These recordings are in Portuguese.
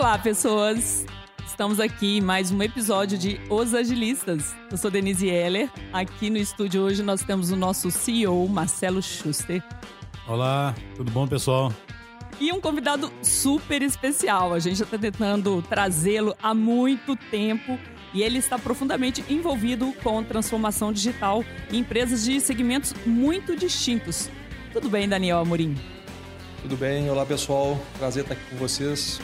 Olá, pessoas! Estamos aqui em mais um episódio de Os Agilistas. Eu sou Denise Heller. Aqui no estúdio hoje nós temos o nosso CEO, Marcelo Schuster. Olá, tudo bom, pessoal? E um convidado super especial. A gente já está tentando trazê-lo há muito tempo e ele está profundamente envolvido com transformação digital em empresas de segmentos muito distintos. Tudo bem, Daniel Amorim? Tudo bem, olá pessoal, prazer estar aqui com vocês.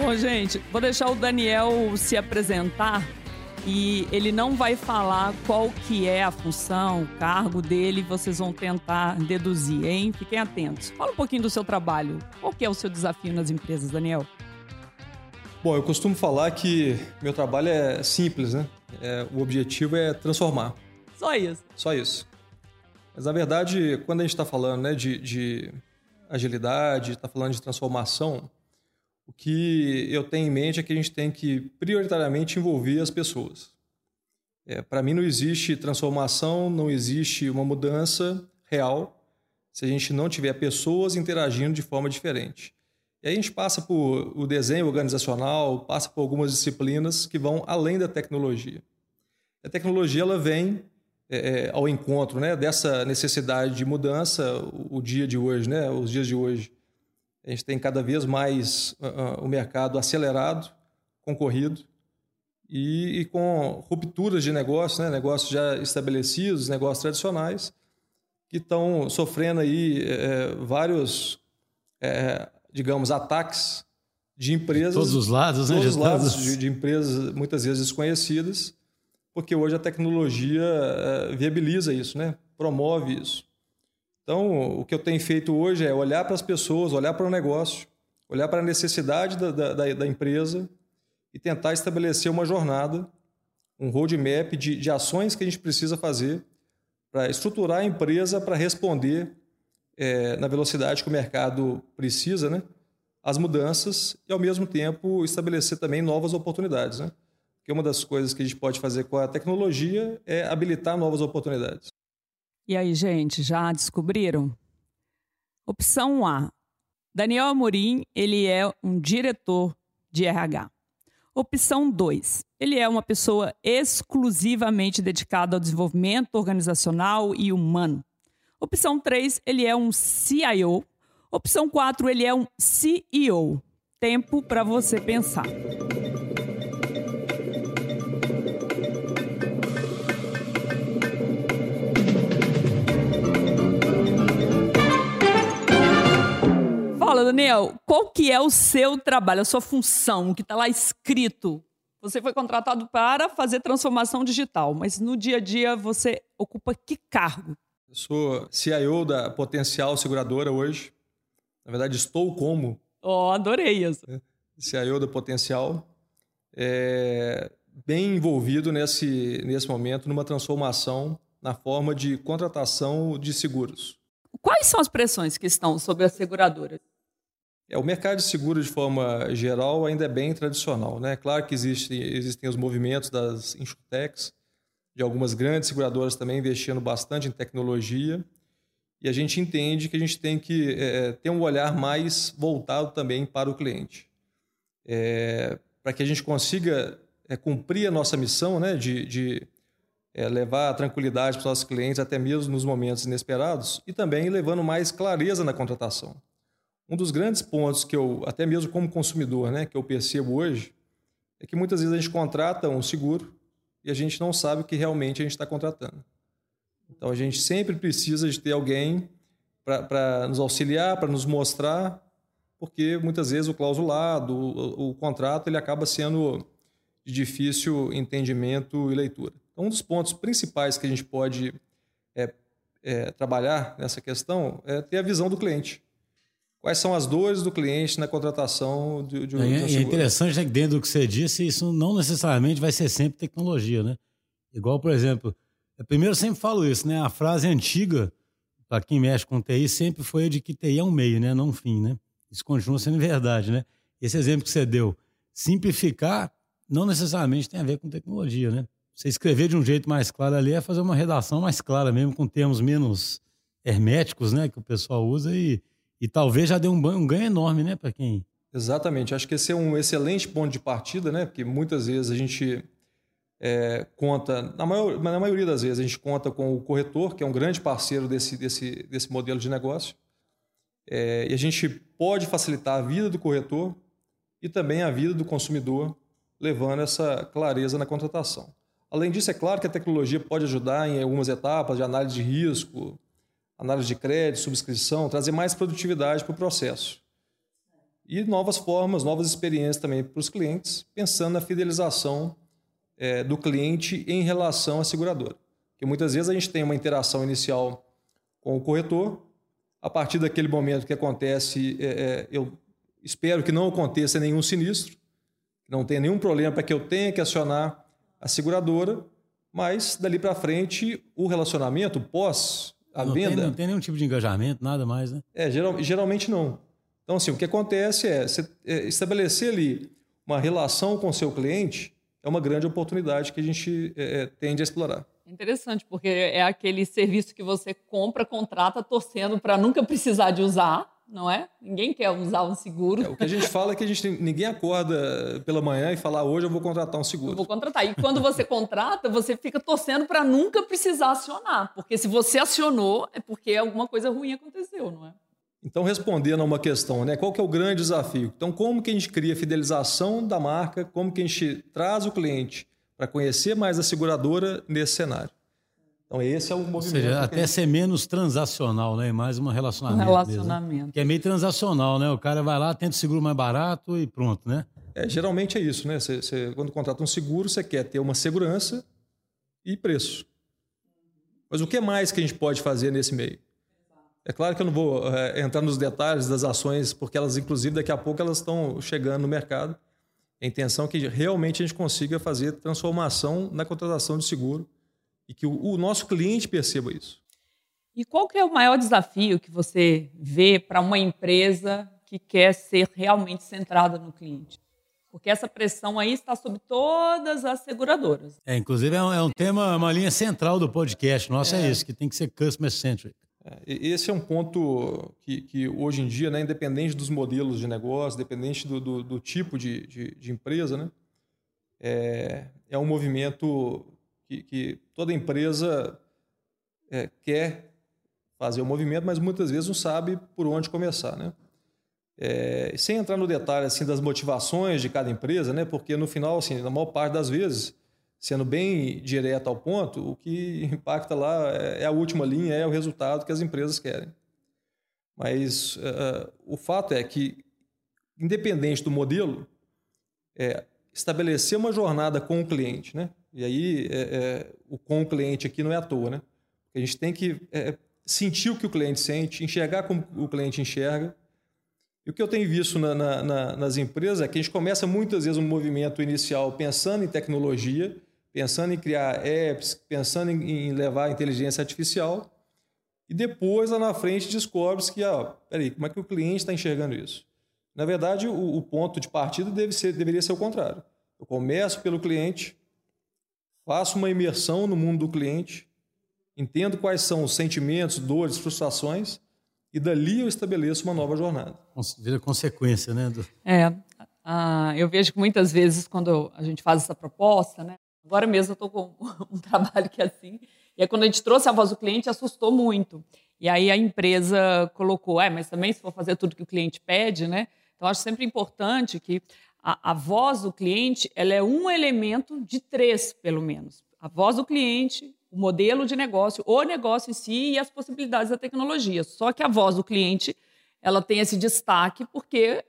Bom, gente, vou deixar o Daniel se apresentar e ele não vai falar qual que é a função, o cargo dele, vocês vão tentar deduzir, hein? Fiquem atentos. Fala um pouquinho do seu trabalho. Qual que é o seu desafio nas empresas, Daniel? Bom, eu costumo falar que meu trabalho é simples, né? É, o objetivo é transformar. Só isso. Só isso. Mas na verdade, quando a gente está falando né, de, de agilidade, está falando de transformação, o que eu tenho em mente é que a gente tem que prioritariamente envolver as pessoas. É, Para mim, não existe transformação, não existe uma mudança real se a gente não tiver pessoas interagindo de forma diferente. E aí a gente passa por o desenho organizacional, passa por algumas disciplinas que vão além da tecnologia. A tecnologia ela vem é, ao encontro né, dessa necessidade de mudança, o, o dia de hoje, né, os dias de hoje. A gente tem cada vez mais uh, o mercado acelerado, concorrido e, e, com rupturas de negócios, né? negócios já estabelecidos, negócios tradicionais, que estão sofrendo aí é, vários, é, digamos, ataques de empresas. De todos os lados, né? Todos os lados de, de, empresas muitas vezes desconhecidas, porque hoje a tecnologia viabiliza isso, né? promove isso. Então, o que eu tenho feito hoje é olhar para as pessoas, olhar para o negócio, olhar para a necessidade da, da, da empresa e tentar estabelecer uma jornada, um roadmap de, de ações que a gente precisa fazer para estruturar a empresa para responder é, na velocidade que o mercado precisa, né? As mudanças e, ao mesmo tempo, estabelecer também novas oportunidades, né? Porque uma das coisas que a gente pode fazer com a tecnologia é habilitar novas oportunidades. E aí, gente, já descobriram? Opção A. Daniel Amorim, ele é um diretor de RH. Opção 2. Ele é uma pessoa exclusivamente dedicada ao desenvolvimento organizacional e humano. Opção 3, ele é um CIO. Opção 4, ele é um CEO. Tempo para você pensar. Daniel, qual que é o seu trabalho, a sua função, o que está lá escrito? Você foi contratado para fazer transformação digital, mas no dia a dia você ocupa que cargo? Eu sou CIO da Potencial Seguradora hoje. Na verdade, estou como. Oh, adorei isso. CIO da Potencial. É, bem envolvido nesse, nesse momento numa transformação na forma de contratação de seguros. Quais são as pressões que estão sobre as seguradoras? É, o mercado de seguro, de forma geral, ainda é bem tradicional. Né? Claro que existe, existem os movimentos das insurtechs, de algumas grandes seguradoras também investindo bastante em tecnologia, e a gente entende que a gente tem que é, ter um olhar mais voltado também para o cliente. É, para que a gente consiga é, cumprir a nossa missão né, de, de é, levar tranquilidade para os nossos clientes, até mesmo nos momentos inesperados, e também levando mais clareza na contratação. Um dos grandes pontos que eu, até mesmo como consumidor, né, que eu percebo hoje, é que muitas vezes a gente contrata um seguro e a gente não sabe o que realmente a gente está contratando. Então a gente sempre precisa de ter alguém para nos auxiliar, para nos mostrar, porque muitas vezes o clausulado, o, o, contrato, ele acaba sendo de difícil entendimento e leitura. Então, um dos pontos principais que a gente pode é, é, trabalhar nessa questão é ter a visão do cliente quais são as dores do cliente na contratação de, de, é, de um seguro. É interessante né, que dentro do que você disse, isso não necessariamente vai ser sempre tecnologia, né? Igual, por exemplo, eu primeiro sempre falo isso, né? A frase antiga, para quem mexe com TI, sempre foi de que TI é um meio, né? Não um fim, né? Isso continua sendo verdade, né? Esse exemplo que você deu, simplificar não necessariamente tem a ver com tecnologia, né? Você escrever de um jeito mais claro ali é fazer uma redação mais clara mesmo, com termos menos herméticos, né? Que o pessoal usa e E talvez já dê um, um ganho enorme, né, para quem. Exatamente. Acho que esse é um excelente ponto de partida, né? Porque muitas vezes a gente é, conta, na, maior, na maioria das vezes, a gente conta com o corretor, que é um grande parceiro desse, desse, desse modelo de negócio. É, e a gente pode facilitar a vida do corretor e também a vida do consumidor, levando essa clareza na contratação. Além disso, é claro que a tecnologia pode ajudar em algumas etapas de análise de risco, análise de crédito, subscrição, trazer mais produtividade para o processo. E novas formas, novas experiências também para os clientes, pensando na fidelização é, do cliente em relação à seguradora. Porque muitas vezes a gente tem uma interação inicial com o corretor, a partir daquele momento que acontece, é, é, eu espero que não aconteça nenhum sinistro, não tenha nenhum problema para que eu tenha que acionar a seguradora, mas dali para frente o relacionamento pós a não venda. Tem, não tem nenhum tipo de engajamento, nada mais, né? É, geral, geralmente não. Então, assim, o que acontece é, você, é estabelecer ali uma relação com o seu cliente é uma grande oportunidade que a gente é, é tende a explorar. Interessante, porque é aquele serviço que você compra, contrata, torcendo para nunca precisar de usar, não é? Ninguém quer usar um seguro. É, o que a gente fala é que a gente ninguém acorda pela manhã e fala ah, hoje eu vou contratar um seguro. Eu vou contratar. E quando você contrata, você fica torcendo para nunca precisar acionar, porque se você acionou é porque alguma coisa ruim aconteceu, não é? Então, respondendo a uma questão, né? Qual que é o grande desafio? Então, como que a gente cria a fidelização da marca? Como que a gente traz o cliente para conhecer mais a seguradora nesse cenário? Então, esse é o movimento. Ou seja, até gente... ser menos transacional, né? Mais um relacionamento. Um relacionamento. Mesmo, Que é meio transacional, né? O cara vai lá, tenta o seguro mais barato e pronto, né? É, geralmente é isso, né? Você, você, quando contrata um seguro, você quer ter uma segurança e preço. Mas o que mais que a gente pode fazer nesse meio? É claro que eu não vou é, entrar nos detalhes das ações, porque elas, inclusive, daqui a pouco elas estão chegando no mercado. A intenção é que realmente a gente consiga fazer transformação na contratação de seguro e que o, o nosso cliente perceba isso. E qual que é o maior desafio que você vê para uma empresa que quer ser realmente centrada no cliente? Porque essa pressão aí está sobre todas as seguradoras. É, inclusive é um, é um tema, uma linha central do podcast nosso é, é isso, que tem que ser customer centric. É, esse é um ponto que, que, hoje em dia, né, independente dos modelos de negócio, independente do, do, do tipo de, de, de, empresa, né, é, é um movimento que, que toda empresa é, quer fazer o movimento, mas muitas vezes não sabe por onde começar, né? É, sem entrar no detalhe assim das motivações de cada empresa, né? Porque no final, assim, na maior parte das vezes, sendo bem direto ao ponto, o que impacta lá é, é a última linha, é o resultado que as empresas querem. Mas uh, o fato é que, independente do modelo, é, estabelecer uma jornada com o cliente, né? E aí, é, é, o com o cliente aqui não é à toa, né? A gente tem que é, sentir o que o cliente sente, enxergar como o cliente enxerga. E o que eu tenho visto na, na, na, nas empresas é que a gente começa muitas vezes um movimento inicial pensando em tecnologia, pensando em criar apps, pensando em, em levar inteligência artificial, e depois lá na frente descobre-se que, ah, peraí, como é que o cliente está enxergando isso? Na verdade, o, o ponto de partida deve ser, deveria ser o contrário. Eu começo pelo cliente, faço uma imersão no mundo do cliente, entendo quais são os sentimentos, dores, frustrações, e dali eu estabeleço uma nova jornada. Vira consequência, né? Do... É, eu vejo que muitas vezes quando a gente faz essa proposta, né? Agora mesmo eu estou com um trabalho que é assim, e aí quando a gente trouxe a voz do cliente, assustou muito. E aí a empresa colocou, é, mas também se for fazer tudo que o cliente pede, né? Então acho sempre importante que a, a voz do cliente ela é um elemento de três, pelo menos. A voz do cliente, o modelo de negócio, o negócio em si e as possibilidades da tecnologia. Só que a voz do cliente ela tem esse destaque porque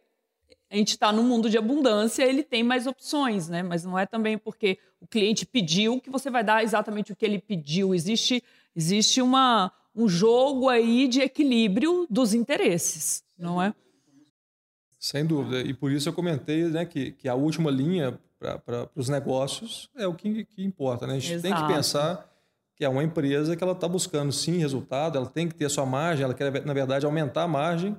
a gente está num mundo de abundância, ele tem mais opções, né? Mas não é também porque o cliente pediu que você vai dar exatamente o que ele pediu. Existe, existe uma, um jogo aí de equilíbrio dos interesses, não é? Sem dúvida. E por isso eu comentei né, que, que a última linha para os negócios é o que, que importa. Né? A gente Exato. tem que pensar que é uma empresa que ela está buscando sim resultado, ela tem que ter a sua margem, ela quer, na verdade, aumentar a margem.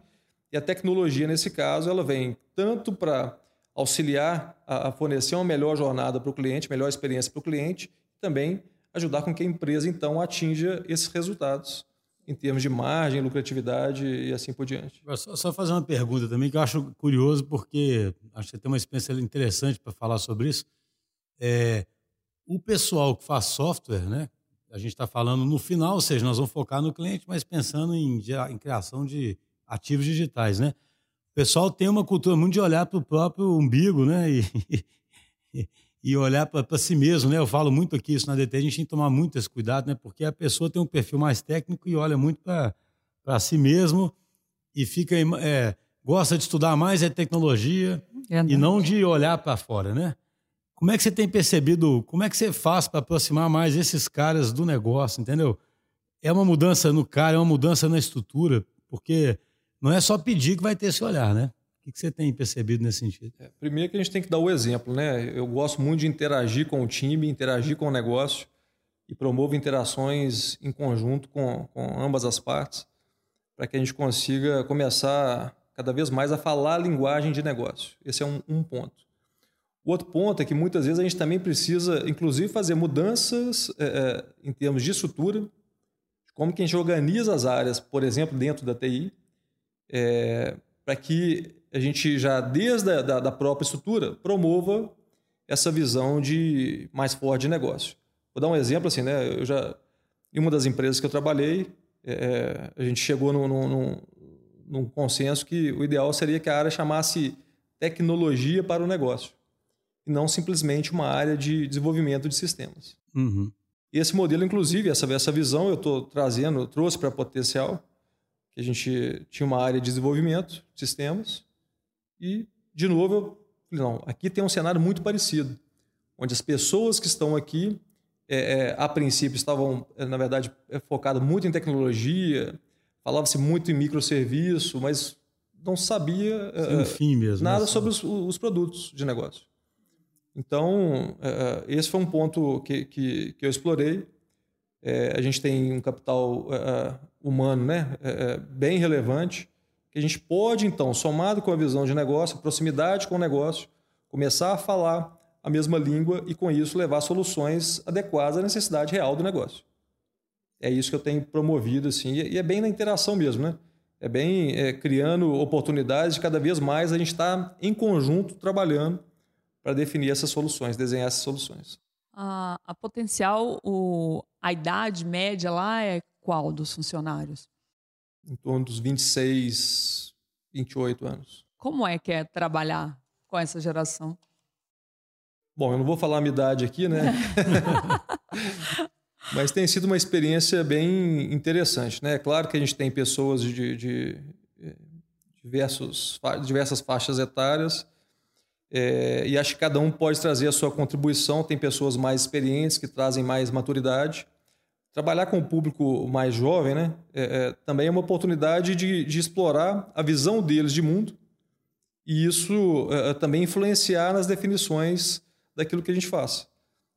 E a tecnologia, nesse caso, ela vem tanto para auxiliar a, a, fornecer uma melhor jornada para o cliente, melhor experiência para o cliente, também ajudar com que a empresa, então, atinja esses resultados em termos de margem, lucratividade e assim por diante. Só, só fazer uma pergunta também que eu acho curioso, porque acho que tem uma experiência interessante para falar sobre isso. É, o pessoal que faz software, né? A gente está falando no final, ou seja, nós vamos focar no cliente, mas pensando em, em criação de ativos digitais, né? O pessoal tem uma cultura muito de olhar para o próprio umbigo, né? E, e olhar para si mesmo, né? Eu falo muito aqui isso na DT, a gente tem que tomar muito esse cuidado, né? Porque a pessoa tem um perfil mais técnico e olha muito para si mesmo e fica é, gosta de estudar mais a tecnologia é e não de olhar para fora, né? Como é que você tem percebido, como é que você faz para aproximar mais esses caras do negócio, entendeu? É uma mudança no cara, é uma mudança na estrutura, porque não é só pedir que vai ter esse olhar, né? O que você tem percebido nesse sentido? É, primeiro que a gente tem que dar o exemplo, né? Eu gosto muito de interagir com o time, interagir com o negócio e promovo interações em conjunto com, com ambas as partes para que a gente consiga começar cada vez mais a falar a linguagem de negócio. Esse é um, um ponto. O outro ponto é que muitas vezes a gente também precisa, inclusive, fazer mudanças é, é em termos de estrutura, como que a gente organiza as áreas, por exemplo, dentro da TI, é, para que a gente já, desde a da, da própria estrutura, promova essa visão de mais forte de negócio. Vou dar um exemplo assim, né? Eu já, em uma das empresas que eu trabalhei, é, a gente chegou num, num, num, consenso que o ideal seria que a área chamasse tecnologia para o negócio e não simplesmente uma área de desenvolvimento de sistemas. Uhum. E esse modelo, inclusive, essa, essa visão eu estou trazendo, trouxe para Potencial, que a gente tinha uma área de desenvolvimento de sistemas e, de novo, eu falei, não, aqui tem um cenário muito parecido, onde as pessoas que estão aqui, é, é, a princípio, estavam, é, na verdade, é, focadas muito em tecnologia, falava-se muito em microserviço, mas não sabia é, fim mesmo, né? nada sobre os, os, produtos de negócio. Então, é, esse foi um ponto que, que, que eu explorei. a gente tem um capital humano né, bem relevante que a gente pode, então, somado com a visão de negócio, proximidade com o negócio, começar a falar a mesma língua e, com isso, levar soluções adequadas à necessidade real do negócio. É isso que eu tenho promovido, assim, e é bem na interação mesmo, né? É bem é, criando oportunidades de cada vez mais a gente estar tá, em conjunto trabalhando para definir essas soluções, desenhar essas soluções. A, a potencial, o, a idade média lá é qual dos funcionários? Em torno dos 26, 28 anos. Como é que é trabalhar com essa geração? Bom, eu não vou falar a minha idade aqui, né? Mas tem sido uma experiência bem interessante, né? É claro que a gente tem pessoas de, de, de diversos, diversas faixas etárias é, e acho que cada um pode trazer a sua contribuição. Tem pessoas mais experientes que trazem mais maturidade trabalhar com o público mais jovem né, é, é, também é uma oportunidade de, de, explorar a visão deles de mundo e isso é, é, também influenciar nas definições daquilo que a gente faz.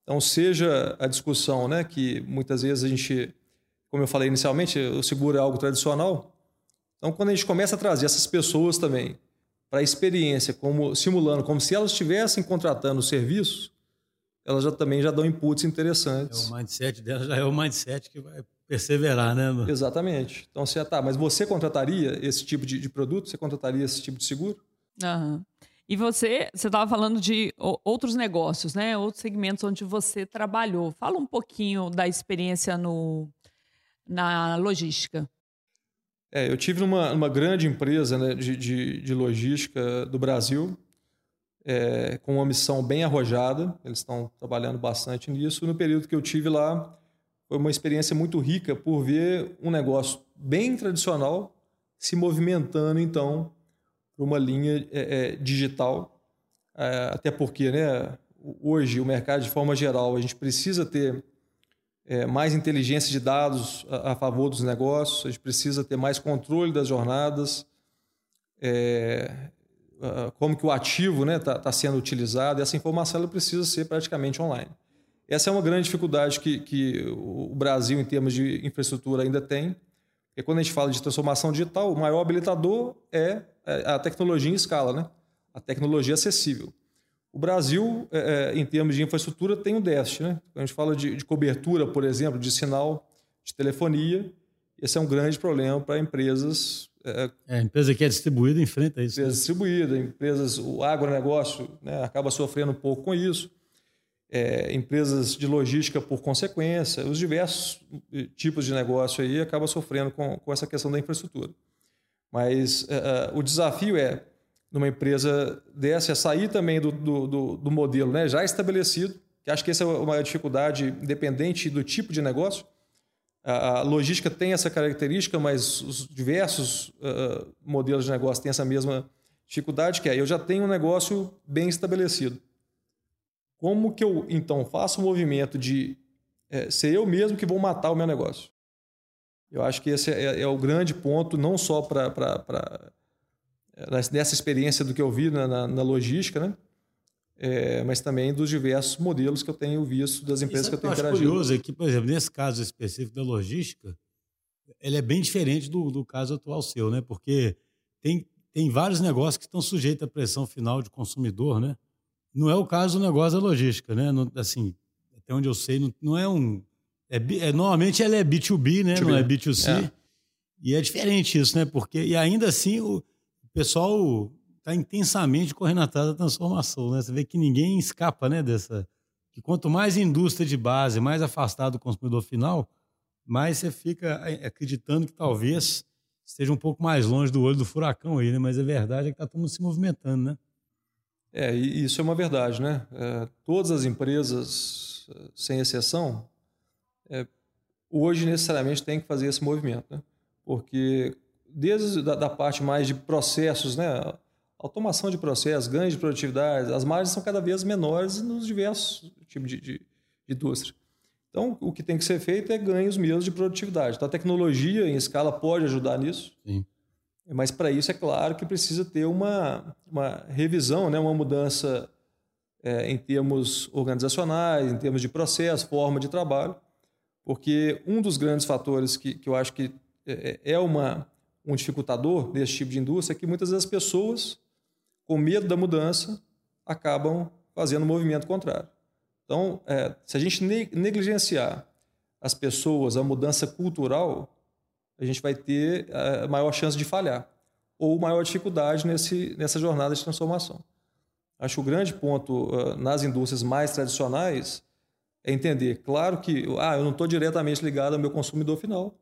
Então, seja a discussão, né, que muitas vezes a gente, como eu falei inicialmente, o seguro é algo tradicional. Então, quando a gente começa a trazer essas pessoas também para a experiência, como simulando, como se elas estivessem contratando serviços, elas já também já dão inputs interessantes. É, o mindset dela já é o mindset que vai perseverar, né? Mano? Exatamente. Então você tá, mas você contrataria esse tipo de, de produto? Você contrataria esse tipo de seguro? Uhum. E você, você estava falando de outros negócios, né? Outros segmentos onde você trabalhou. Fala um pouquinho da experiência no, na logística. É, eu tive uma, uma grande empresa né, de, de, de logística do Brasil, é, com uma missão bem arrojada, eles estão trabalhando bastante nisso. No período que eu tive lá, foi uma experiência muito rica por ver um negócio bem tradicional se movimentando, então, para uma linha é, é, digital. É, até porque, né, hoje, o mercado, de forma geral, a gente precisa ter é, mais inteligência de dados a, a, favor dos negócios, a gente precisa ter mais controle das jornadas. É, como que o ativo está né, tá, tá sendo utilizado, essa informação ela precisa ser praticamente online. Essa é uma grande dificuldade que, que o Brasil, em termos de infraestrutura, ainda tem. Porque quando a gente fala de transformação digital, o maior habilitador é, é a tecnologia em escala, né? a tecnologia acessível. O Brasil, é, é, em termos de infraestrutura, tem um déficit. Né? Quando a gente fala de, de cobertura, por exemplo, de sinal de telefonia, Esse é um grande problema para empresas. É, é, a empresa que é distribuída enfrenta isso. Empresa né? distribuída, empresas, o agronegócio né, acaba sofrendo um pouco com isso. É, empresas de logística por consequência, os diversos tipos de negócio aí acabam sofrendo com, com essa questão da infraestrutura. Mas é, o desafio é, numa empresa dessa, é sair também do, do, do, do modelo né, já estabelecido, que acho que essa é uma dificuldade independente do tipo de negócio, a logística tem essa característica, mas os diversos uh, modelos de negócio têm essa mesma dificuldade, que é eu já tenho um negócio bem estabelecido. Como que eu, então, faço o um movimento de é, ser eu mesmo que vou matar o meu negócio? Eu acho que esse é, é o grande ponto, não só para nessa experiência do que eu vi na, na, na logística, né? É, mas também dos diversos modelos que eu tenho visto das empresas que eu tenho eu interagido. curioso é que, por exemplo, nesse caso específico da logística, ele é bem diferente do, do caso atual seu, né? Porque tem, tem vários negócios que estão sujeitos à pressão final de consumidor, né? Não é o caso do negócio da logística, né? Não, assim, até onde eu sei, não, não é um... É, é, normalmente ela é B2B, né? B2B. Não é B2C. É. E é diferente isso, né? Porque, e ainda assim, o pessoal está intensamente correndo atrás da transformação. Né? Você vê que ninguém escapa né, dessa. Que quanto mais indústria de base, mais afastado do consumidor final, mais você fica acreditando que talvez esteja um pouco mais longe do olho do furacão aí, né? Mas a verdade é que está todo mundo se movimentando, né? É, isso é uma verdade, né? É, todas as empresas, sem exceção, é, hoje necessariamente têm que fazer esse movimento, né? Porque desde da, da parte mais de processos, né? Automação de processos, ganhos de produtividade, as margens são cada vez menores nos diversos tipos de, de, de indústria. Então, o que tem que ser feito é ganhos mesmo de produtividade. Então, a tecnologia em escala pode ajudar nisso. Sim. Mas, para isso, é claro que precisa ter uma, uma revisão, né? uma mudança é, em termos organizacionais, em termos de processo, forma de trabalho, porque um dos grandes fatores que, que eu acho que é, é uma, um dificultador desse tipo de indústria é que muitas das pessoas com medo da mudança, acabam fazendo o movimento contrário. Então, é, se a gente negligenciar as pessoas, a mudança cultural, a gente vai ter a é, maior chance de falhar ou maior dificuldade nesse, nessa jornada de transformação. Acho que o grande ponto uh, nas indústrias mais tradicionais é entender, claro que ah, eu não estou diretamente ligado ao meu consumidor final,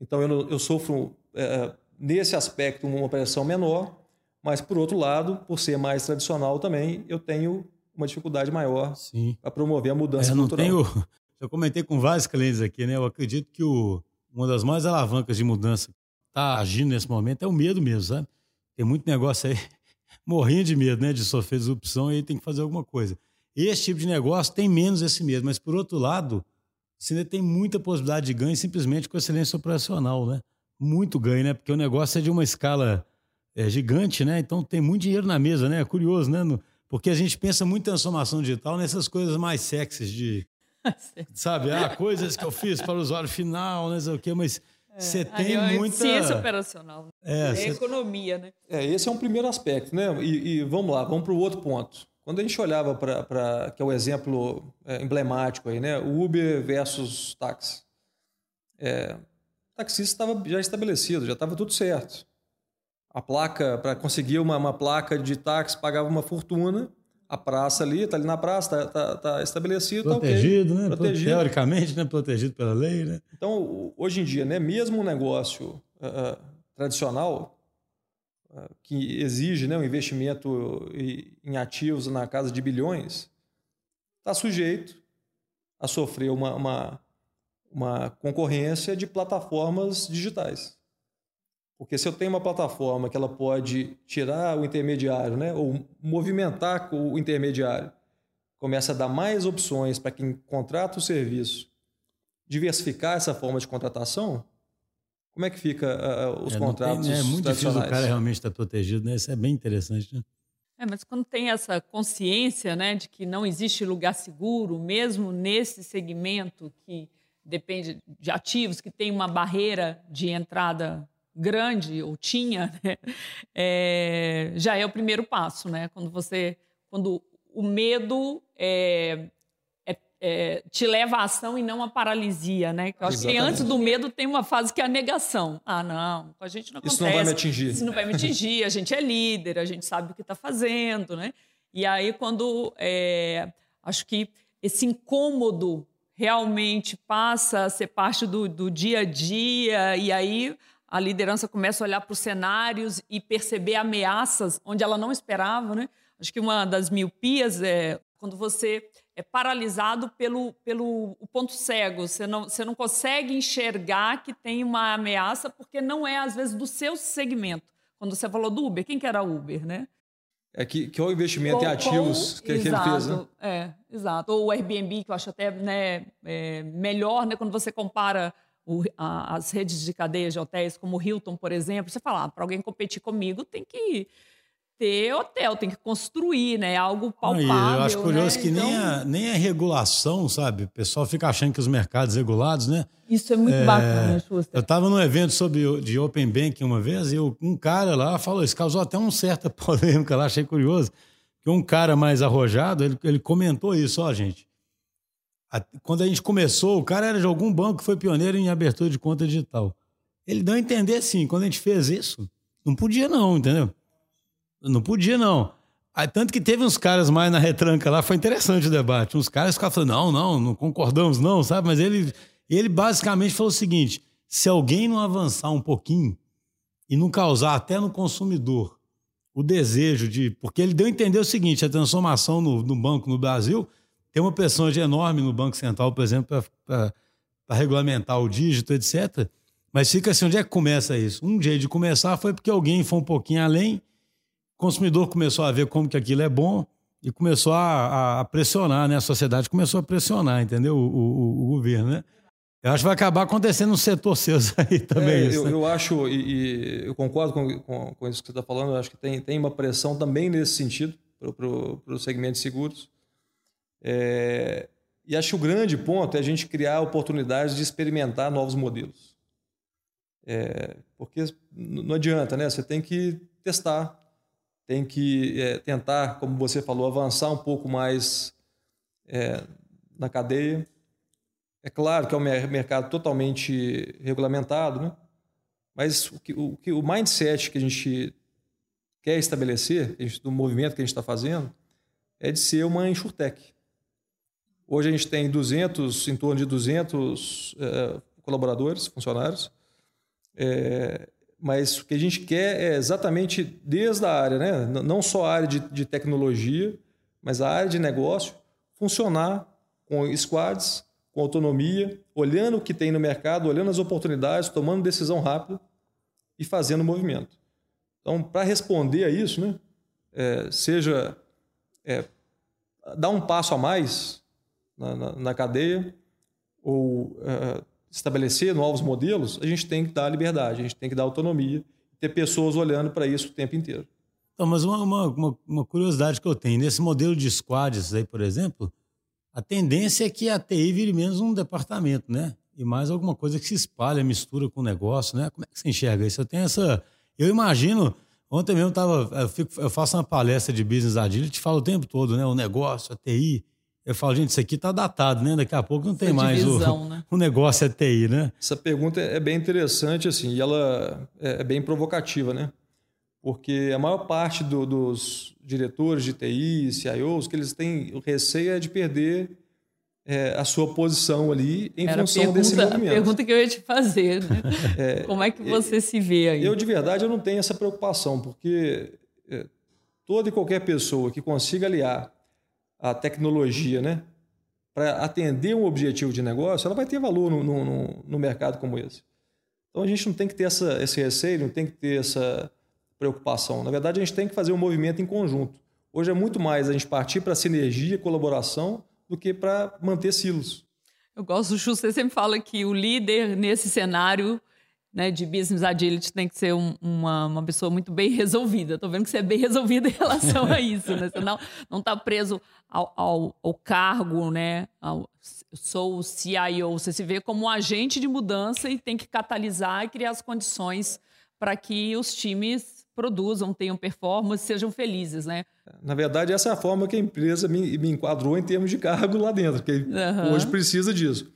então eu, eu sofro, uh, nesse aspecto, uma pressão menor, mas, por outro lado, por ser mais tradicional também, eu tenho uma dificuldade maior para promover a mudança é, cultural. Tenho, eu comentei com vários clientes aqui, né? Eu acredito que o, uma das mais alavancas de mudança que está agindo nesse momento é o medo mesmo, sabe? Tem muito negócio aí morrendo de medo, né? De sofrer disrupção e aí tem que fazer alguma coisa. Esse tipo de negócio tem menos esse medo, mas, por outro lado, você ainda tem muita possibilidade de ganho simplesmente com excelência operacional, né? Muito ganho, né? Porque o negócio é de uma escala é gigante, né? Então tem muito dinheiro na mesa, né? É curioso, né? No, porque a gente pensa muito em transformação digital nessas coisas mais sexys de. sabe? Ah, coisas que eu fiz para o usuário final, não sei o quê, mas. É, você tem é muita. Ciência operacional. É, é cê... economia, né? É, esse é um primeiro aspecto, né? E, e vamos lá, vamos para o outro ponto. Quando a gente olhava para. que é o exemplo é, emblemático aí, né? Uber versus táxi. É, o taxista estava já estabelecido, já estava tudo certo a placa, para conseguir uma, uma placa de táxi, pagava uma fortuna. A praça ali, está ali na praça, está tá, tá estabelecido. Protegido, tá okay. né? Protegido. Teoricamente, né? Protegido pela lei, né? Então, hoje em dia, né? mesmo um negócio uh, tradicional, uh, que exige né, um investimento em ativos na casa de bilhões, está sujeito a sofrer uma, uma, uma concorrência de plataformas digitais. Porque se eu tenho uma plataforma que ela pode tirar o intermediário, né, ou movimentar o intermediário, começa a dar mais opções para quem contrata o serviço, diversificar essa forma de contratação, como é que fica uh, os é, contratos tem, É muito difícil o cara realmente estar protegido, né? Isso é bem interessante, né? É, mas quando tem essa consciência né, de que não existe lugar seguro, mesmo nesse segmento que depende de ativos, que tem uma barreira de entrada grande ou tinha, né? é, já é o primeiro passo, né? Quando você, quando o medo é, é, é, te leva à ação e não à paralisia, né? Eu acho Exatamente. que antes do medo tem uma fase que é a negação. Ah, não, a gente não acontece. Isso não vai me atingir. Isso não vai me atingir. A gente é líder, a gente sabe o que está fazendo, né? E aí, quando é, acho que esse incômodo realmente passa a ser parte do, do dia a dia, e aí a liderança começa a olhar para os cenários e perceber ameaças onde ela não esperava, né? Acho que uma das miopias é quando você é paralisado pelo, pelo o ponto cego. Você não, você não consegue enxergar que tem uma ameaça porque não é, às vezes, do seu segmento. Quando você falou do Uber, quem que era Uber, né? É que, que é o investimento em ativos com, que, exato, que, ele fez, né? É, exato. Ou o Airbnb, que eu acho até né, é, melhor, né? Quando você compara o, a, as redes de cadeias de hotéis, como o Hilton, por exemplo, você fala, ah, para alguém competir comigo tem que ter hotel, tem que construir, né? Algo palpável. Eu acho né? curioso né? que então... nem, a, nem a regulação, sabe? O pessoal fica achando que os mercados regulados, né? Isso é muito é... bacana, Schuster. Eu estava num evento sobre de Open Banking uma vez e eu, um cara lá falou, isso causou até uma certa polêmica lá, achei curioso. Que um cara mais arrojado, ele, ele comentou isso, ó, gente. Quando a gente começou, o cara era de algum banco que foi pioneiro em abertura de conta digital. Ele deu a entender assim, quando a gente fez isso, não podia não, entendeu? Não podia, não. Aí, tanto que teve uns caras mais na retranca lá, foi interessante o debate. Uns caras ficaram falando, não, não, não concordamos, não, sabe? Mas ele, ele basicamente falou o seguinte: se alguém não avançar um pouquinho e não causar até no consumidor o desejo de. Porque ele deu a entender o seguinte: a transformação no, no banco no Brasil tem uma pressão enorme no Banco Central, por exemplo, para regulamentar o dígito, etc. Mas fica assim: onde é que começa isso? Um jeito de começar foi porque alguém foi um pouquinho além consumidor começou a ver como que aquilo é bom e começou a, a pressionar, né? A sociedade começou a pressionar, entendeu? O, o, o, governo, né? Eu acho que vai acabar acontecendo no setor seus aí também. É, isso, eu, né? eu, acho, e, e, eu concordo com, com, com, isso que você está falando, eu acho que tem, tem uma pressão também nesse sentido para o segmento de seguros. É, e acho que o grande ponto é a gente criar oportunidades de experimentar novos modelos. É, porque não adianta, né? Você tem que testar, tem que é, tentar, como você falou, avançar um pouco mais é, na cadeia. É claro que é um mercado totalmente regulamentado, né? mas o, que, o, que, o mindset que a gente quer estabelecer, do movimento que a gente está fazendo, é de ser uma insurtech. Hoje a gente tem 200, em torno de 200 é, colaboradores, funcionários, é, mas o que a gente quer é exatamente desde a área, né? não só a área de, de tecnologia, mas a área de negócio, funcionar com squads, com autonomia, olhando o que tem no mercado, olhando as oportunidades, tomando decisão rápida e fazendo movimento. Então, para responder a isso, né, é, seja é, dar um passo a mais na, na, na cadeia ou é, estabelecer novos modelos, a gente tem que dar liberdade, a gente tem que dar autonomia, ter pessoas olhando para isso o tempo inteiro. Então, mas uma, uma, uma, curiosidade que eu tenho, nesse modelo de squads aí, por exemplo, a tendência é que a TI vire menos um departamento, né? E mais alguma coisa que se espalha, mistura com o negócio, né? Como é que você enxerga isso? Eu tenho essa... Eu imagino... Ontem mesmo eu, tava, eu, fico, eu faço uma palestra de Business Agility, falo o tempo todo, né? O negócio, a TI, eu falo, gente, isso aqui está datado, né? Daqui a pouco não tem Essa mais divisão, o, né? o negócio é TI, né? Essa pergunta é bem interessante, assim, e ela é, é bem provocativa, né? Porque a maior parte do, dos diretores de TI, CIOs, que eles têm o receio é de perder é, a sua posição ali em Era função pergunta, desse movimento. A pergunta que eu ia te fazer, né? É, Como é que você se vê aí? Eu, de verdade, eu não tenho essa preocupação, porque é, toda e qualquer pessoa que consiga aliar a tecnologia, né? Para atender um objetivo de negócio, ela vai ter valor no, no, no, mercado como esse. Então a gente não tem que ter essa, esse receio, não tem que ter essa preocupação. Na verdade, a gente tem que fazer um movimento em conjunto. Hoje é muito mais a gente partir para sinergia, colaboração, do que para manter silos. Eu gosto, Chu, você sempre fala que o líder nesse cenário né, de business agility tem que ser um, uma, uma pessoa muito bem resolvida. Estou vendo que você é bem resolvida em relação a isso, né? Você não está preso ao, ao, ao, cargo, né? Ao, sou o CIO. Você se vê como um agente de mudança e tem que catalisar e criar as condições para que os times produzam, tenham performance, sejam felizes, né? Na verdade, essa é a forma que a empresa me, me enquadrou em termos de cargo lá dentro, que uhum. hoje precisa disso.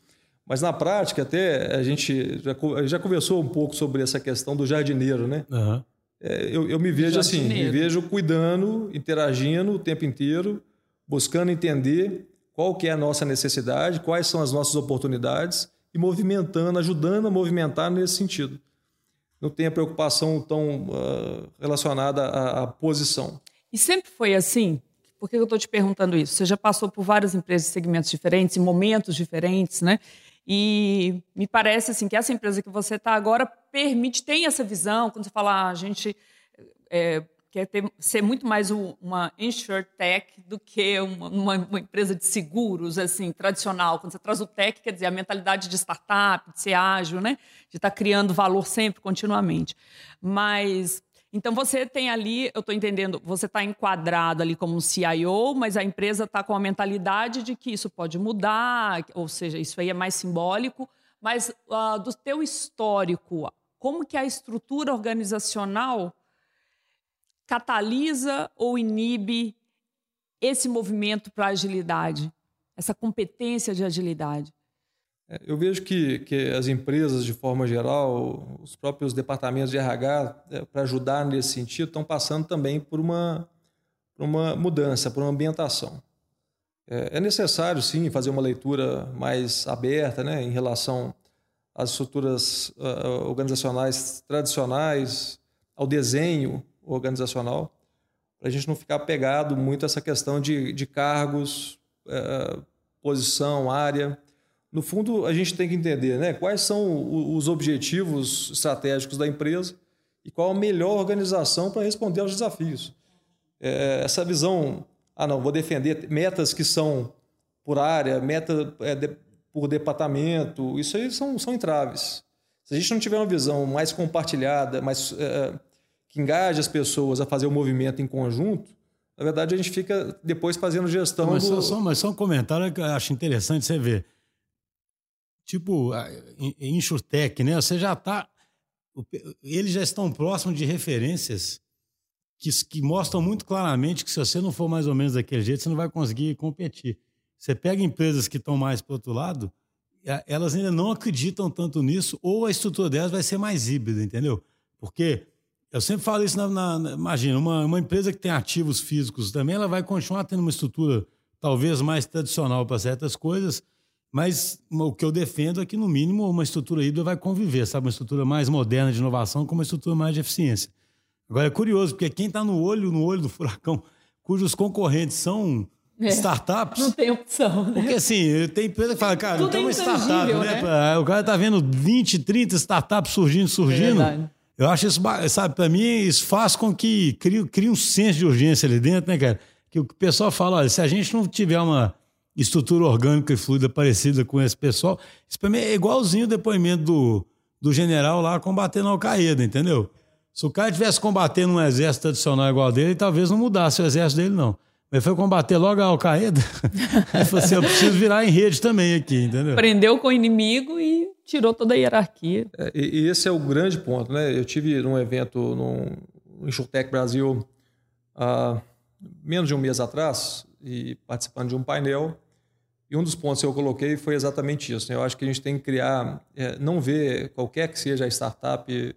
Mas na prática, até a gente já, já conversou um pouco sobre essa questão do jardineiro, né? Uhum. É, eu, eu, me vejo assim, me vejo cuidando, interagindo o tempo inteiro, buscando entender qual que é a nossa necessidade, quais são as nossas oportunidades e movimentando, ajudando a movimentar nesse sentido. Não tem a preocupação tão uh, relacionada à, à, posição. E sempre foi assim? Por que eu estou te perguntando isso? Você já passou por várias empresas de segmentos diferentes, em momentos diferentes, né? E me parece assim que essa empresa que você está agora permite, tem essa visão, quando você fala, ah, a gente é, quer ter, ser muito mais uma insurtech do que uma, uma, uma, empresa de seguros assim tradicional. Quando você traz o tech, quer dizer, a mentalidade de startup, de ser ágil, né? de estar tá criando valor sempre, continuamente. Mas então você tem ali, eu estou entendendo, você está enquadrado ali como um CIO, mas a empresa está com a mentalidade de que isso pode mudar, ou seja, isso aí é mais simbólico. Mas uh, do teu histórico, como que a estrutura organizacional catalisa ou inibe esse movimento para agilidade, essa competência de agilidade? É, eu vejo que, que as empresas, de forma geral, os próprios departamentos de RH, é, para ajudar nesse sentido, estão passando também por uma, por uma mudança, por uma ambientação. É, é necessário, sim, fazer uma leitura mais aberta né, em relação às estruturas uh, organizacionais tradicionais, ao desenho organizacional, para a gente não ficar pegado muito a essa questão de, de cargos, uh, posição, área no fundo, a gente tem que entender né, quais são os objetivos estratégicos da empresa e qual a melhor organização para responder aos desafios. É, essa visão, ah, não, vou defender metas que são por área, meta é, de, por departamento, isso aí são, são entraves. Se a gente não tiver uma visão mais compartilhada, mais, é, que engaje as pessoas a fazer o movimento em conjunto, na verdade a gente fica depois fazendo gestão. Mas, do... só, mas só um comentário que eu acho interessante você ver tipo Insurtech, né? Você já está. Eles já estão próximos de referências que, que mostram muito claramente que se você não for mais ou menos daquele jeito, você não vai conseguir competir. Você pega empresas que estão mais para outro lado, elas ainda não acreditam tanto nisso, ou a estrutura delas vai ser mais híbrida, entendeu? Porque eu sempre falo isso na. na imagina, uma, uma empresa que tem ativos físicos também, ela vai continuar tendo uma estrutura talvez mais tradicional para certas coisas mas o que eu defendo é que, no mínimo, uma estrutura híbrida vai conviver, sabe? Uma estrutura mais moderna de inovação com uma estrutura mais de eficiência. Agora, é curioso, porque quem está no olho, no olho do furacão, cujos concorrentes são é, startups. Não tem opção. Né? Porque assim, tem empresa que fala, cara, Tudo tem uma startup, né? né? O cara está vendo 20, 30 startups surgindo, surgindo. É eu acho isso, sabe, para mim, isso faz com que crie, crie um senso de urgência ali dentro, né, cara? Que o pessoal fala, olha, se a gente não tiver uma estrutura orgânica e fluida parecida com esse pessoal. Isso para mim é igualzinho o depoimento do, do general lá combatendo a Al-Qaeda, entendeu? Se o cara tivesse combatendo um exército tradicional igual dele, talvez não mudasse o exército dele, não. Mas foi combater logo a Al-Qaeda. Ele falou assim: eu preciso virar em rede também aqui, entendeu? Prendeu com o inimigo e tirou toda a hierarquia. É, e esse é o grande ponto, né? Eu tive num evento no Insurtech Brasil há menos de um mês atrás, e participando de um painel, e um dos pontos que eu coloquei foi exatamente isso. Né? Eu acho que a gente tem que criar, é, não ver qualquer que seja a startup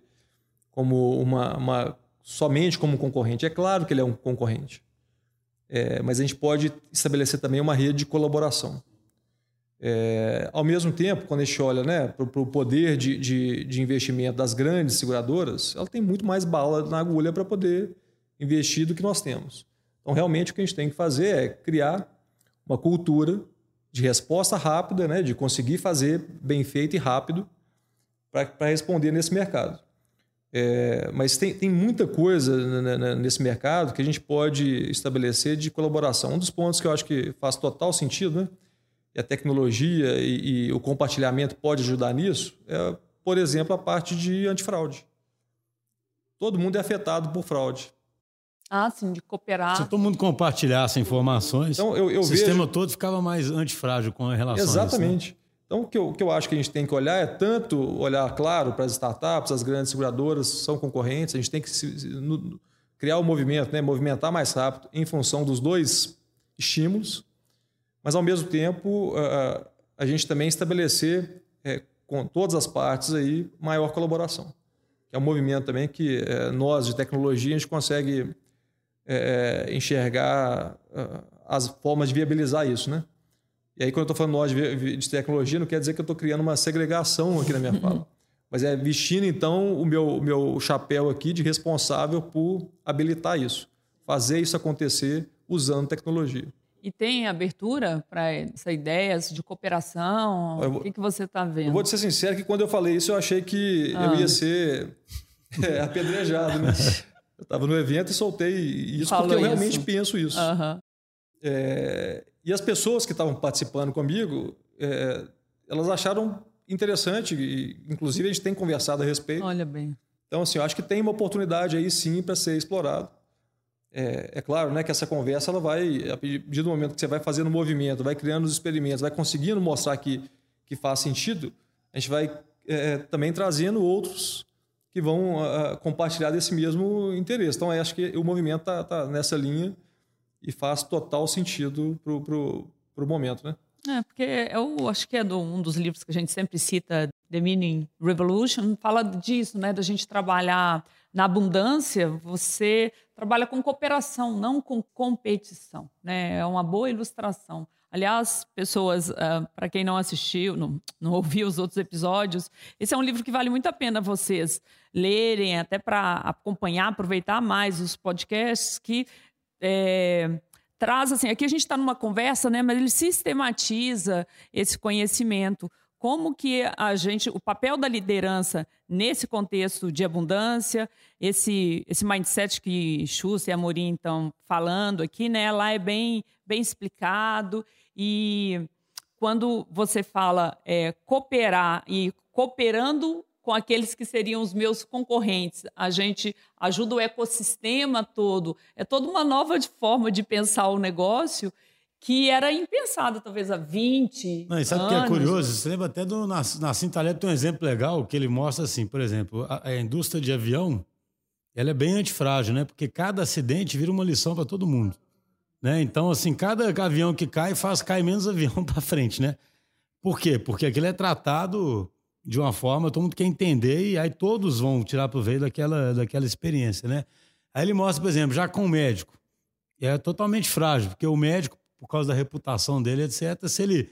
como uma, uma, somente como concorrente. É claro que ele é um concorrente, é, mas a gente pode estabelecer também uma rede de colaboração. É, ao mesmo tempo, quando a gente olha né, para o poder de, de, de, investimento das grandes seguradoras, ela tem muito mais bala na agulha para poder investir do que nós temos. Então, realmente, o que a gente tem que fazer é criar uma cultura de resposta rápida, né, de conseguir fazer bem feito e rápido para responder nesse mercado. É, mas tem, tem muita coisa nesse mercado que a gente pode estabelecer de colaboração. Um dos pontos que eu acho que faz total sentido, né? e a tecnologia e, e o compartilhamento pode ajudar nisso, é, por exemplo, a parte de antifraude. Todo mundo é afetado por fraude. Ah, sim, de cooperar. Se todo mundo compartilhasse informações, então, eu, eu o sistema vejo... todo ficava mais antifrágil com relação Exatamente. a isso. Né? Então, o que, eu, o que eu acho que a gente tem que olhar é tanto olhar, claro, para as startups, as grandes seguradoras são concorrentes, a gente tem que se, no, criar o um movimento, né? movimentar mais rápido em função dos dois estímulos, mas, ao mesmo tempo, a, a gente também estabelecer é, com todas as partes aí maior colaboração. Que é um movimento também que é, nós, de tecnologia, a gente consegue é, é enxergar as formas de viabilizar isso, né? E aí, quando eu estou falando nós de tecnologia, não quer dizer que eu estou criando uma segregação aqui na minha fala. Mas é vestindo, então, o meu, meu chapéu aqui de responsável por habilitar isso. Fazer isso acontecer usando tecnologia. E tem abertura para essa ideia de cooperação? Vou, o que, que você está vendo? Eu vou te ser sincero que quando eu falei isso, eu achei que ah. eu ia ser é, apedrejado. Né? eu estava no evento e soltei isso Falou porque eu isso. realmente penso isso. Uhum. É, e as pessoas que estavam participando comigo, é, elas acharam interessante, e, inclusive a gente tem conversado a respeito. Olha bem. Então, assim, eu acho que tem uma oportunidade aí sim para ser explorado. É, é, claro né, que essa conversa ela vai, a partir do momento que você vai fazendo movimento, vai criando os experimentos, vai conseguindo mostrar que, que faz sentido, a gente vai é, também trazendo outros que vão uh, compartilhar desse mesmo interesse. Então, acho que o movimento está tá nessa linha e faz total sentido para o momento, né? É, porque eu acho que é do, um dos livros que a gente sempre cita, The Meaning Revolution, fala disso, né? Da gente trabalhar na abundância, você trabalha com cooperação, não com competição, né? É uma boa ilustração. Aliás, pessoas, uh, ah, para quem não assistiu, não, não ouviu os outros episódios, esse é um livro que vale muito a pena vocês lerem, até para acompanhar, aproveitar mais os podcasts que é, traz assim, aqui a gente está numa conversa, né, mas ele sistematiza esse conhecimento. Como que a gente, o papel da liderança nesse contexto de abundância, esse, esse mindset que Schuster e Amorim estão falando aqui, né, lá é bem, bem explicado. E quando você fala é, cooperar e cooperando com aqueles que seriam os meus concorrentes. A gente ajuda o ecossistema todo. É toda uma nova forma de pensar o negócio que era impensada talvez há 20 Não, e sabe o que é curioso? Você lembra até do Nassim Taleb tem um exemplo legal que ele mostra assim, por exemplo, a, a indústria de avião, ela é bem antifrágil, né? Porque cada acidente vira uma lição para todo mundo, né? Então, assim, cada avião que cai faz cair menos avião para frente, né? Por quê? Porque aquilo é tratado de uma forma, todo mundo quer entender e aí todos vão tirar proveito daquela, daquela experiência, né? Aí ele mostra, por exemplo, já com o médico, é totalmente frágil, porque o médico, por causa da reputação dele, etc., se ele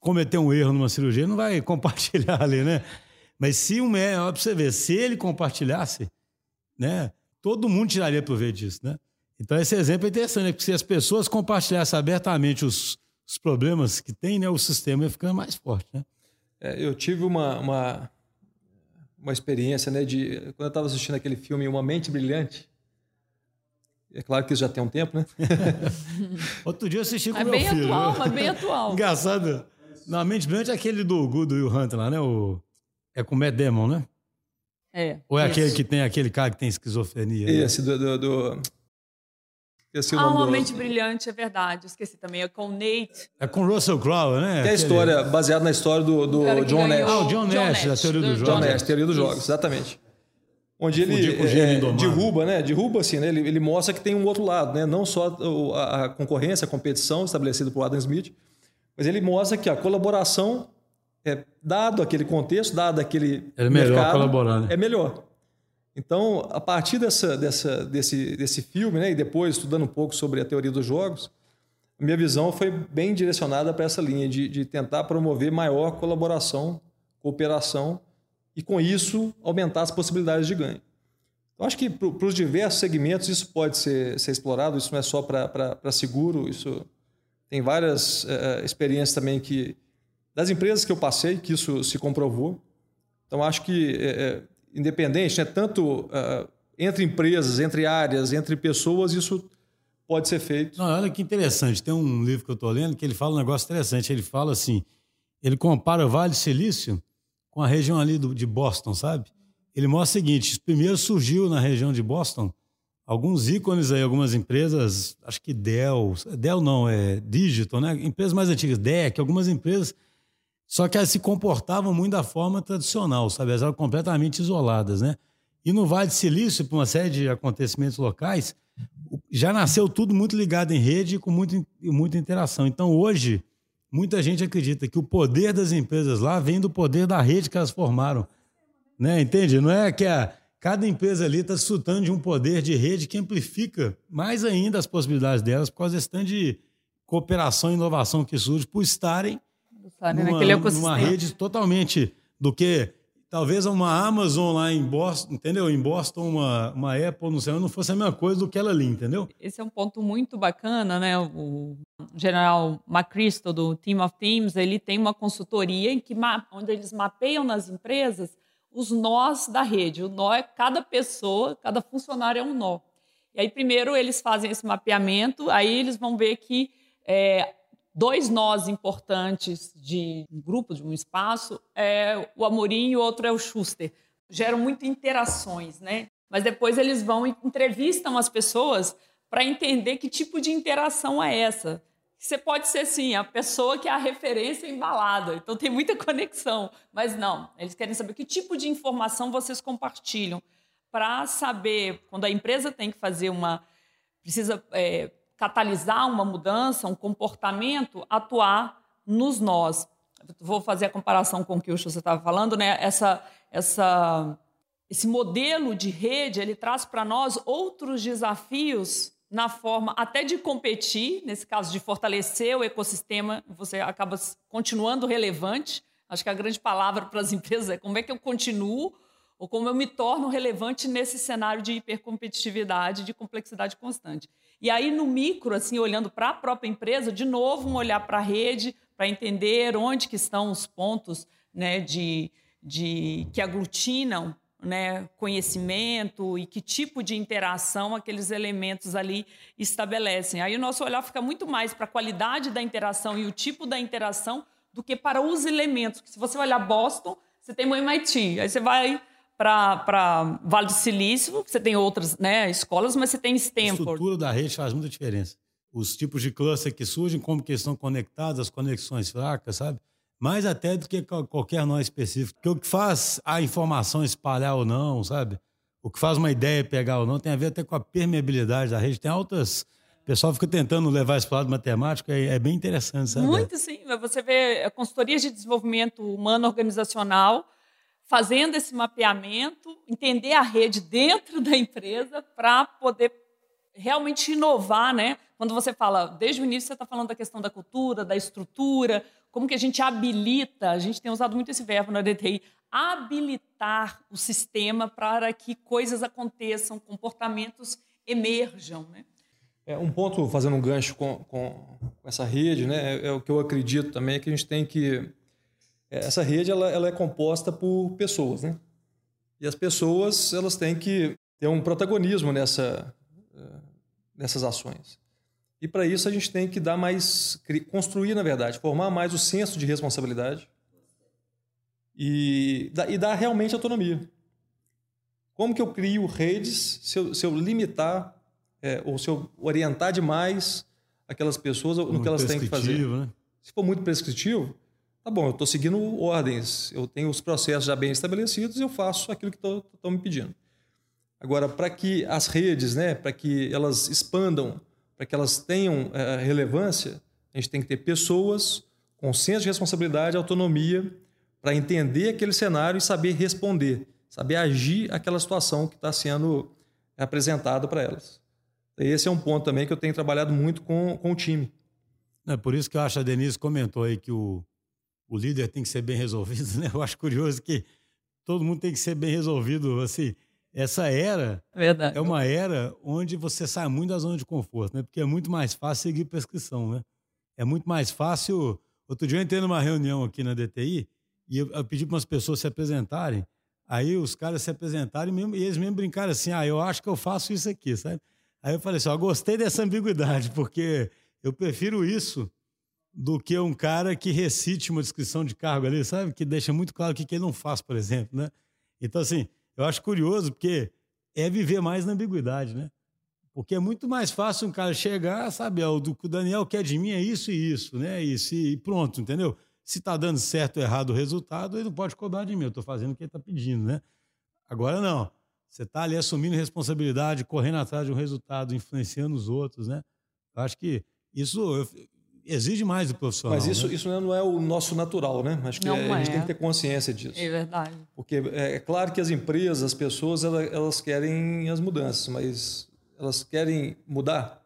cometer um erro numa cirurgia, não vai compartilhar ali, né? Mas se o médico, para você ver, se ele compartilhasse, né, todo mundo tiraria proveito disso, né? Então esse exemplo é interessante, né? porque se as pessoas compartilhassem abertamente os, os problemas que tem, né, o sistema ia ficando mais forte, né? É, eu tive uma, uma, uma experiência, né, de quando eu estava assistindo aquele filme Uma Mente Brilhante. É claro que isso já tem um tempo, né? Outro dia eu assisti com é meu bem filho. Atual, mas bem atual. Engraçado. Na Mente Brilhante é aquele do Good Will Hunter lá, né? O... É com o Matt Damon, né? É. Ou é isso. aquele que tem aquele cara que tem esquizofrenia? Esse, né? do, do, do, Esqueci ah, uma mente brilhante, é verdade. Esqueci também. É com o Nate. É com Russell Crowe, né? Que é a história, baseada na história do, do John Nash. Ah, o John, John Nash, Nash, da teoria dos do jogos. John Nash, teoria dos jogos, exatamente. Onde ele é, derruba, né? Derruba, assim, né? Ele, ele, mostra que tem um outro lado, né? Não só a, a concorrência, a competição estabelecida por Adam Smith, mas ele mostra que a colaboração, é, dado aquele contexto, dado aquele é melhor mercado, colaborar, né? é melhor. Então, a partir dessa, dessa, desse, desse filme, né, e depois estudando um pouco sobre a teoria dos jogos, minha visão foi bem direcionada para essa linha de, de tentar promover maior colaboração, cooperação e, com isso, aumentar as possibilidades de ganho. Então, acho que para os diversos segmentos isso pode ser, ser explorado, isso não é só para seguro, isso tem várias é, experiências também que das empresas que eu passei que isso se comprovou. Então, acho que é, independente, né? tanto uh, entre empresas, entre áreas, entre pessoas, isso pode ser feito. Não, olha que interessante. Tem um livro que eu estou lendo que ele fala um negócio interessante. Ele fala assim: ele compara o Vale do Silício com a região ali do, de Boston, sabe? Ele mostra o seguinte: primeiro surgiu na região de Boston alguns ícones aí, algumas empresas, acho que Dell, Dell não, é Digital, né? Empresas mais antigas, DEC, algumas empresas Só que elas se comportavam muito da forma tradicional, sabe? Elas eram completamente isoladas, né? E no Vale de Silício, por uma série de acontecimentos locais, já nasceu tudo muito ligado em rede e com muito, muita interação. Então, hoje, muita gente acredita que o poder das empresas lá vem do poder da rede que elas formaram. Né? Entende? Não é que a, cada empresa ali está desfrutando de um poder de rede que amplifica mais ainda as possibilidades delas por causa desse tanto de cooperação e inovação que surge por estarem numa, numa rede totalmente do que talvez uma Amazon lá em Boston, entendeu? Em Boston, uma, uma Apple, não sei, não fosse a mesma coisa do que ela ali, entendeu? Esse é um ponto muito bacana, né? O general McChrystal, do Team of Teams, ele tem uma consultoria em que, onde eles mapeiam nas empresas os nós da rede. O nó é cada pessoa, cada funcionário é um nó. E aí, primeiro, eles fazem esse mapeamento, aí eles vão ver que é, dois nós importantes de um grupo, de um espaço, é o Amorim e o outro é o Schuster. Geram muitas interações, né? Mas depois eles vão e entrevistam as pessoas para entender que tipo de interação é essa. Você pode ser, sim, a pessoa que é a referência embalada. Então tem muita conexão. Mas não, eles querem saber que tipo de informação vocês compartilham para saber quando a empresa tem que fazer uma. precisa é, catalisar uma mudança, um comportamento, atuar nos nós. Vou fazer a comparação com o que o você estava falando, né? Essa, essa, esse modelo de rede ele traz para nós outros desafios na forma até de competir, nesse caso de fortalecer o ecossistema, você acaba continuando relevante. Acho que a grande palavra para as empresas é como é que eu continuo ou como eu me torno relevante nesse cenário de hipercompetitividade, de complexidade constante. E aí, no micro, assim, olhando para a própria empresa, de novo, um olhar para a rede, para entender onde que estão os pontos né, de, de, que aglutinam né, conhecimento e que tipo de interação aqueles elementos ali estabelecem. Aí o nosso olhar fica muito mais para a qualidade da interação e o tipo da interação do que para os elementos. Se você olhar Boston, você tem o MIT, aí você vai para Vale do Silício, você tem outras né, escolas, mas você tem Stanford. A estrutura da rede faz muita diferença. Os tipos de cluster que surgem, como que estão conectados, as conexões fracas, sabe? Mais até do que qualquer nó específico. Porque o que faz a informação espalhar ou não, sabe? O que faz uma ideia pegar ou não tem a ver até com a permeabilidade da rede. Tem altas... O pessoal fica tentando levar isso para o lado matemático, é, é bem interessante, sabe? Muito, sim. Você vê consultorias de desenvolvimento humano organizacional fazendo esse mapeamento, entender a rede dentro da empresa para poder realmente inovar, né? Quando você fala, desde o início você está falando da questão da cultura, da estrutura, como que a gente habilita, a gente tem usado muito esse verbo na DTI, habilitar o sistema para que coisas aconteçam, comportamentos emerjam, né? É, um ponto, fazendo um gancho com, com essa rede, né, é, é o que eu acredito também, é que a gente tem que essa rede ela, ela é composta por pessoas, né? E as pessoas elas têm que ter um protagonismo nessa, eh, nessas ações. E para isso a gente tem que dar mais, construir na verdade, formar mais o senso de responsabilidade e, e dar realmente autonomia. Como que eu crio redes se eu, se eu limitar é, ou se eu orientar demais aquelas pessoas no que elas têm que fazer? Né? Se for muito prescritivo, Tá bom, eu estou seguindo ordens, eu tenho os processos já bem estabelecidos, eu faço aquilo que estão me pedindo. Agora, para que as redes, né, para que elas expandam, para que elas tenham é, relevância, a gente tem que ter pessoas com senso de responsabilidade, autonomia, para entender aquele cenário e saber responder, saber agir aquela situação que está sendo apresentada para elas. Esse é um ponto também que eu tenho trabalhado muito com, com o time. É por isso que eu acho a Denise comentou aí que o, o líder tem que ser bem resolvido, né? Eu acho curioso que todo mundo tem que ser bem resolvido, assim. Essa era Verdade. é uma era onde você sai muito da zona de conforto, né? Porque é muito mais fácil seguir prescrição, né? É muito mais fácil. Outro dia eu entrei numa reunião aqui na DTI e eu, eu pedi para umas pessoas se apresentarem. Aí os caras se apresentaram e, mesmo, e eles mesmo brincaram assim: ah, eu acho que eu faço isso aqui, sabe? Aí eu falei assim: ó, gostei dessa ambiguidade, porque eu prefiro isso do que um cara que recite uma descrição de cargo ali, sabe? Que deixa muito claro o que, que ele não faz, por exemplo, né? Então, assim, eu acho curioso porque é viver mais na ambiguidade, né? Porque é muito mais fácil um cara chegar, sabe, o que o Daniel quer de mim é isso e isso, né? Isso e pronto, entendeu? Se está dando certo ou errado o resultado, ele não pode cobrar de mim. Eu estou fazendo o que ele está pedindo, né? Agora não. Você está ali assumindo responsabilidade, correndo atrás de um resultado, influenciando os outros, né? Eu acho que isso exige mais do profissional. Mas isso, né? isso não é o nosso natural, né? Acho que Não é- a gente é. tem que ter consciência disso. É verdade. Porque é, é claro que as empresas, as pessoas, elas, elas querem as mudanças, mas elas querem mudar.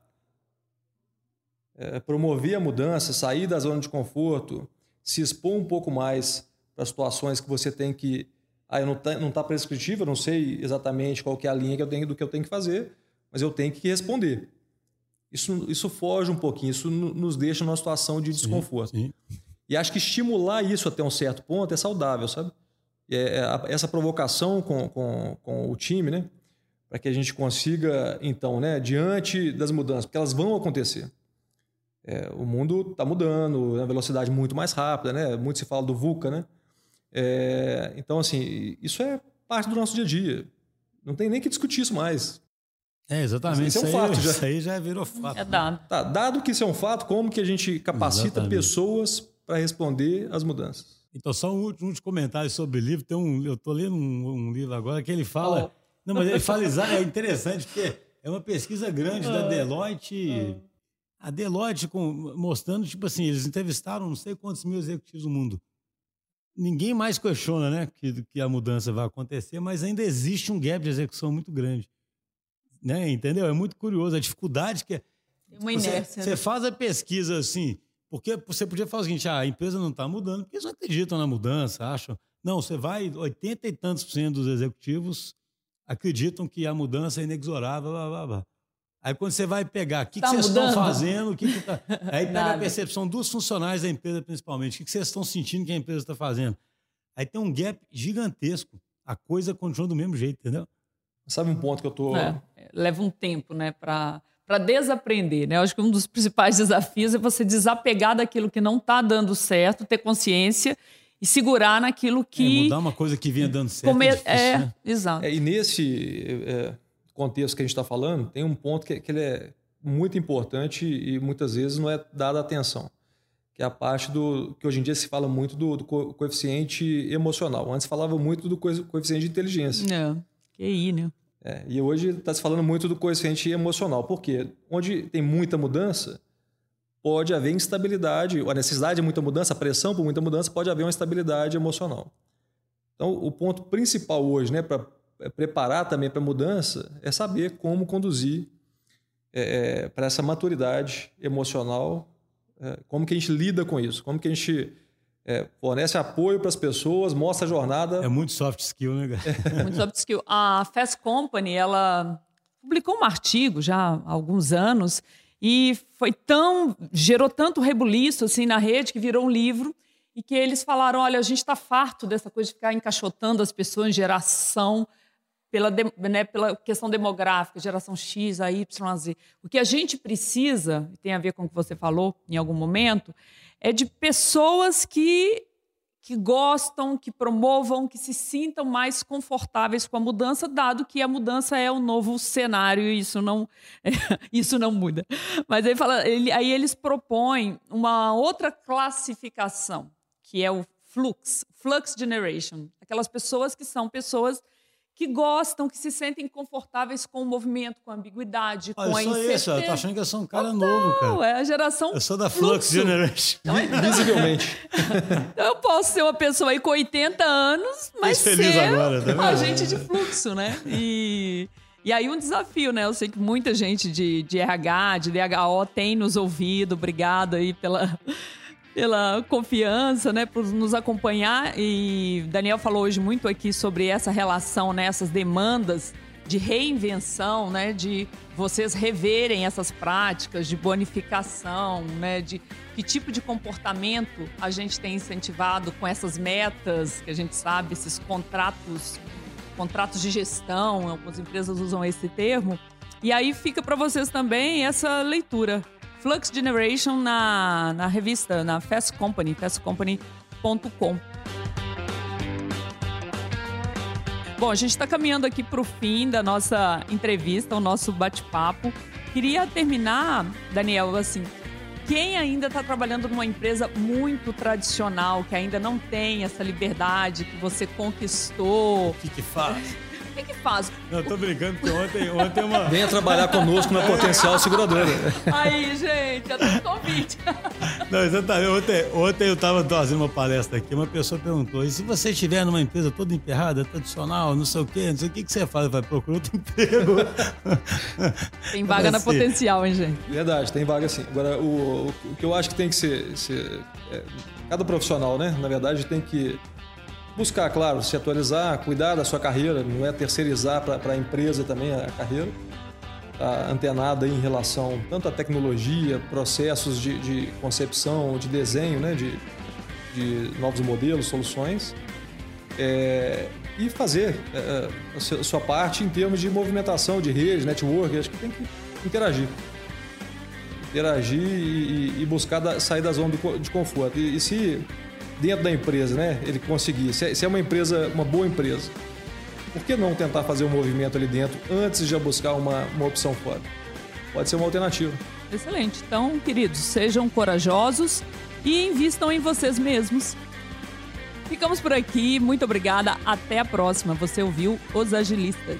É, promover a mudança, sair da zona de conforto, se expor um pouco mais para situações que você tem que. Ah, eu não está não tá prescritivo, eu não sei exatamente qual que é a linha que eu tenho, do que eu tenho que fazer, mas eu tenho que responder. Isso, isso foge um pouquinho, isso no- nos deixa numa situação de desconforto. Sim. E acho que estimular isso até um certo ponto é saudável, sabe? É- é a- essa provocação com, com, com o time, né? Para que a gente consiga, então, né, diante das mudanças, porque elas vão acontecer. É, o mundo está mudando, na velocidade muito mais rápida, né? Muito se fala do VUCA, né? É, então, assim, isso é parte do nosso dia a dia. Não tem nem que discutir isso mais. É, exatamente. Isso é um aí, fato já. Isso aí já virou fato. É dado. Tá, dado que isso é um fato, como que a gente capacita Exatamente. pessoas para responder às mudanças? Então, só um último comentário sobre o livro. Tem um, eu estou lendo um, um livro agora que ele fala. Oh. Não, mas ele fala é interessante porque é uma pesquisa grande da Deloitte. A Deloitte com- mostrando, tipo assim, eles entrevistaram não sei quantos mil executivos do mundo. Ninguém mais questiona, né, que, que a mudança vai acontecer, mas ainda existe um gap de execução muito grande. Né? Entendeu? É muito curioso a dificuldade que é. Tem uma Você, inércia. você né? faz a pesquisa assim, porque você podia falar o seguinte: ah, a empresa não está mudando, porque eles não acreditam na mudança, acham. Não, você vai, 80 e tantos por cento dos executivos acreditam que a mudança é inexorável, blá, blá, blá. Aí quando você vai pegar, o que, que Tá vocês estão fazendo, que, que tá... Aí pega a percepção dos funcionários da empresa, principalmente. O que, que vocês estão sentindo que a empresa está fazendo? Aí tem um gap gigantesco. A coisa continua do mesmo jeito, entendeu? Sabe um ponto que eu tô. É, leva um tempo, né, para para desaprender, né? Eu acho que um dos principais desafios é você desapegar daquilo que não está dando certo, ter consciência e segurar naquilo É, que mudar uma coisa que vinha dando certo come- é difícil, é, né? exato. É, e nesse é, contexto que a gente está falando, tem um ponto que, que ele é muito importante e muitas vezes não é dada atenção, que é a parte do que hoje em dia se fala muito do, do co- coeficiente emocional. Antes falava muito do co- coeficiente de inteligência. Não, QI, né? É, e hoje está se falando muito do coeficiente emocional. Por quê? Onde tem muita mudança, pode haver instabilidade, a necessidade de muita mudança, a pressão por muita mudança, pode haver uma instabilidade emocional. Então, o ponto principal hoje, né, para preparar também para a mudança, é saber como conduzir para essa maturidade emocional, é, como que a gente lida com isso, como que a gente é, fornece apoio para as pessoas, mostra a jornada. É muito soft skill, né, cara? Muito soft skill. A Fast Company, ela publicou um artigo já há alguns anos e foi tão gerou tanto rebuliço assim na rede que virou um livro e que eles falaram, olha, a gente está farto dessa coisa de ficar encaixotando as pessoas em geração pela, né, pela questão demográfica, geração X, a Y, a Z. O que a gente precisa, e tem a ver com o que você falou em algum momento, é de pessoas que que gostam, que promovam, que se sintam mais confortáveis com a mudança, dado que a mudança é o novo cenário e isso não, isso não muda. Mas aí, fala, ele- aí eles propõem uma outra classificação, que é o flux, flux generation. Aquelas pessoas que são pessoas que gostam, que se sentem confortáveis com o movimento, com a ambiguidade, com a eu sou esse, ó, incerteza. tô achando que eu sou um cara novo, Não, cara. é a geração Eu sou da Flux fluxo. Generation. Visivelmente. Então, eu posso ser uma pessoa aí com 80 anos, mas feliz ser agora, tá um agente de fluxo, né? E, e aí um desafio, né? Eu sei que muita gente de, de RH, de DHO tem nos ouvido. Obrigado aí pela, pela confiança, né? Por nos acompanhar. E Daniel falou hoje muito aqui sobre essa relação, né? Essas demandas de reinvenção, né? De vocês reverem essas práticas de bonificação, né? De que tipo de comportamento a gente tem incentivado com essas metas que a gente sabe, esses contratos, contratos de gestão, algumas empresas usam esse termo. E aí fica para vocês também essa leitura. Flux Generation na, na revista, na Fast Company, fastcompany.com. Bom, a gente está caminhando aqui para o fim da nossa entrevista, o nosso bate-papo. Queria terminar, Daniel, assim, quem ainda está trabalhando numa empresa muito tradicional, que ainda não tem essa liberdade que você conquistou. O que, que faz? O faz? Não, tô brincando porque ontem, ontem uma. Venha trabalhar conosco na Potencial Seguradora. Aí, gente, já tem convite. Não, exatamente. Ontem, ontem eu estava fazendo uma palestra aqui, uma pessoa perguntou: e se você estiver numa empresa toda emperrada, tradicional, não sei o quê, não sei o que, que você faz? Vai procurar outro emprego. Tem vaga na potencial, hein, gente? Verdade, tem vaga sim. Agora, o, o que eu acho que tem que ser. ser é, cada profissional, né? Na verdade, tem que buscar, claro, se atualizar, cuidar da sua carreira, não é terceirizar para a empresa também a carreira. Tá antenada em relação tanto à tecnologia, processos de, de concepção, de desenho, né, de, de novos modelos, soluções. É, e fazer é, a sua parte em termos de movimentação de rede, network, acho que tem que interagir. Interagir e, e buscar da, sair da zona de conforto. E, e se dentro da empresa, né? Ele conseguir. Se é, se é uma empresa, uma boa empresa, por que não tentar fazer um movimento ali dentro antes de já buscar uma, uma opção fora? Pode ser uma alternativa. Excelente. Então, queridos, sejam corajosos e invistam em vocês mesmos. Ficamos por aqui. Muito obrigada. Até a próxima. Você ouviu Os Agilistas.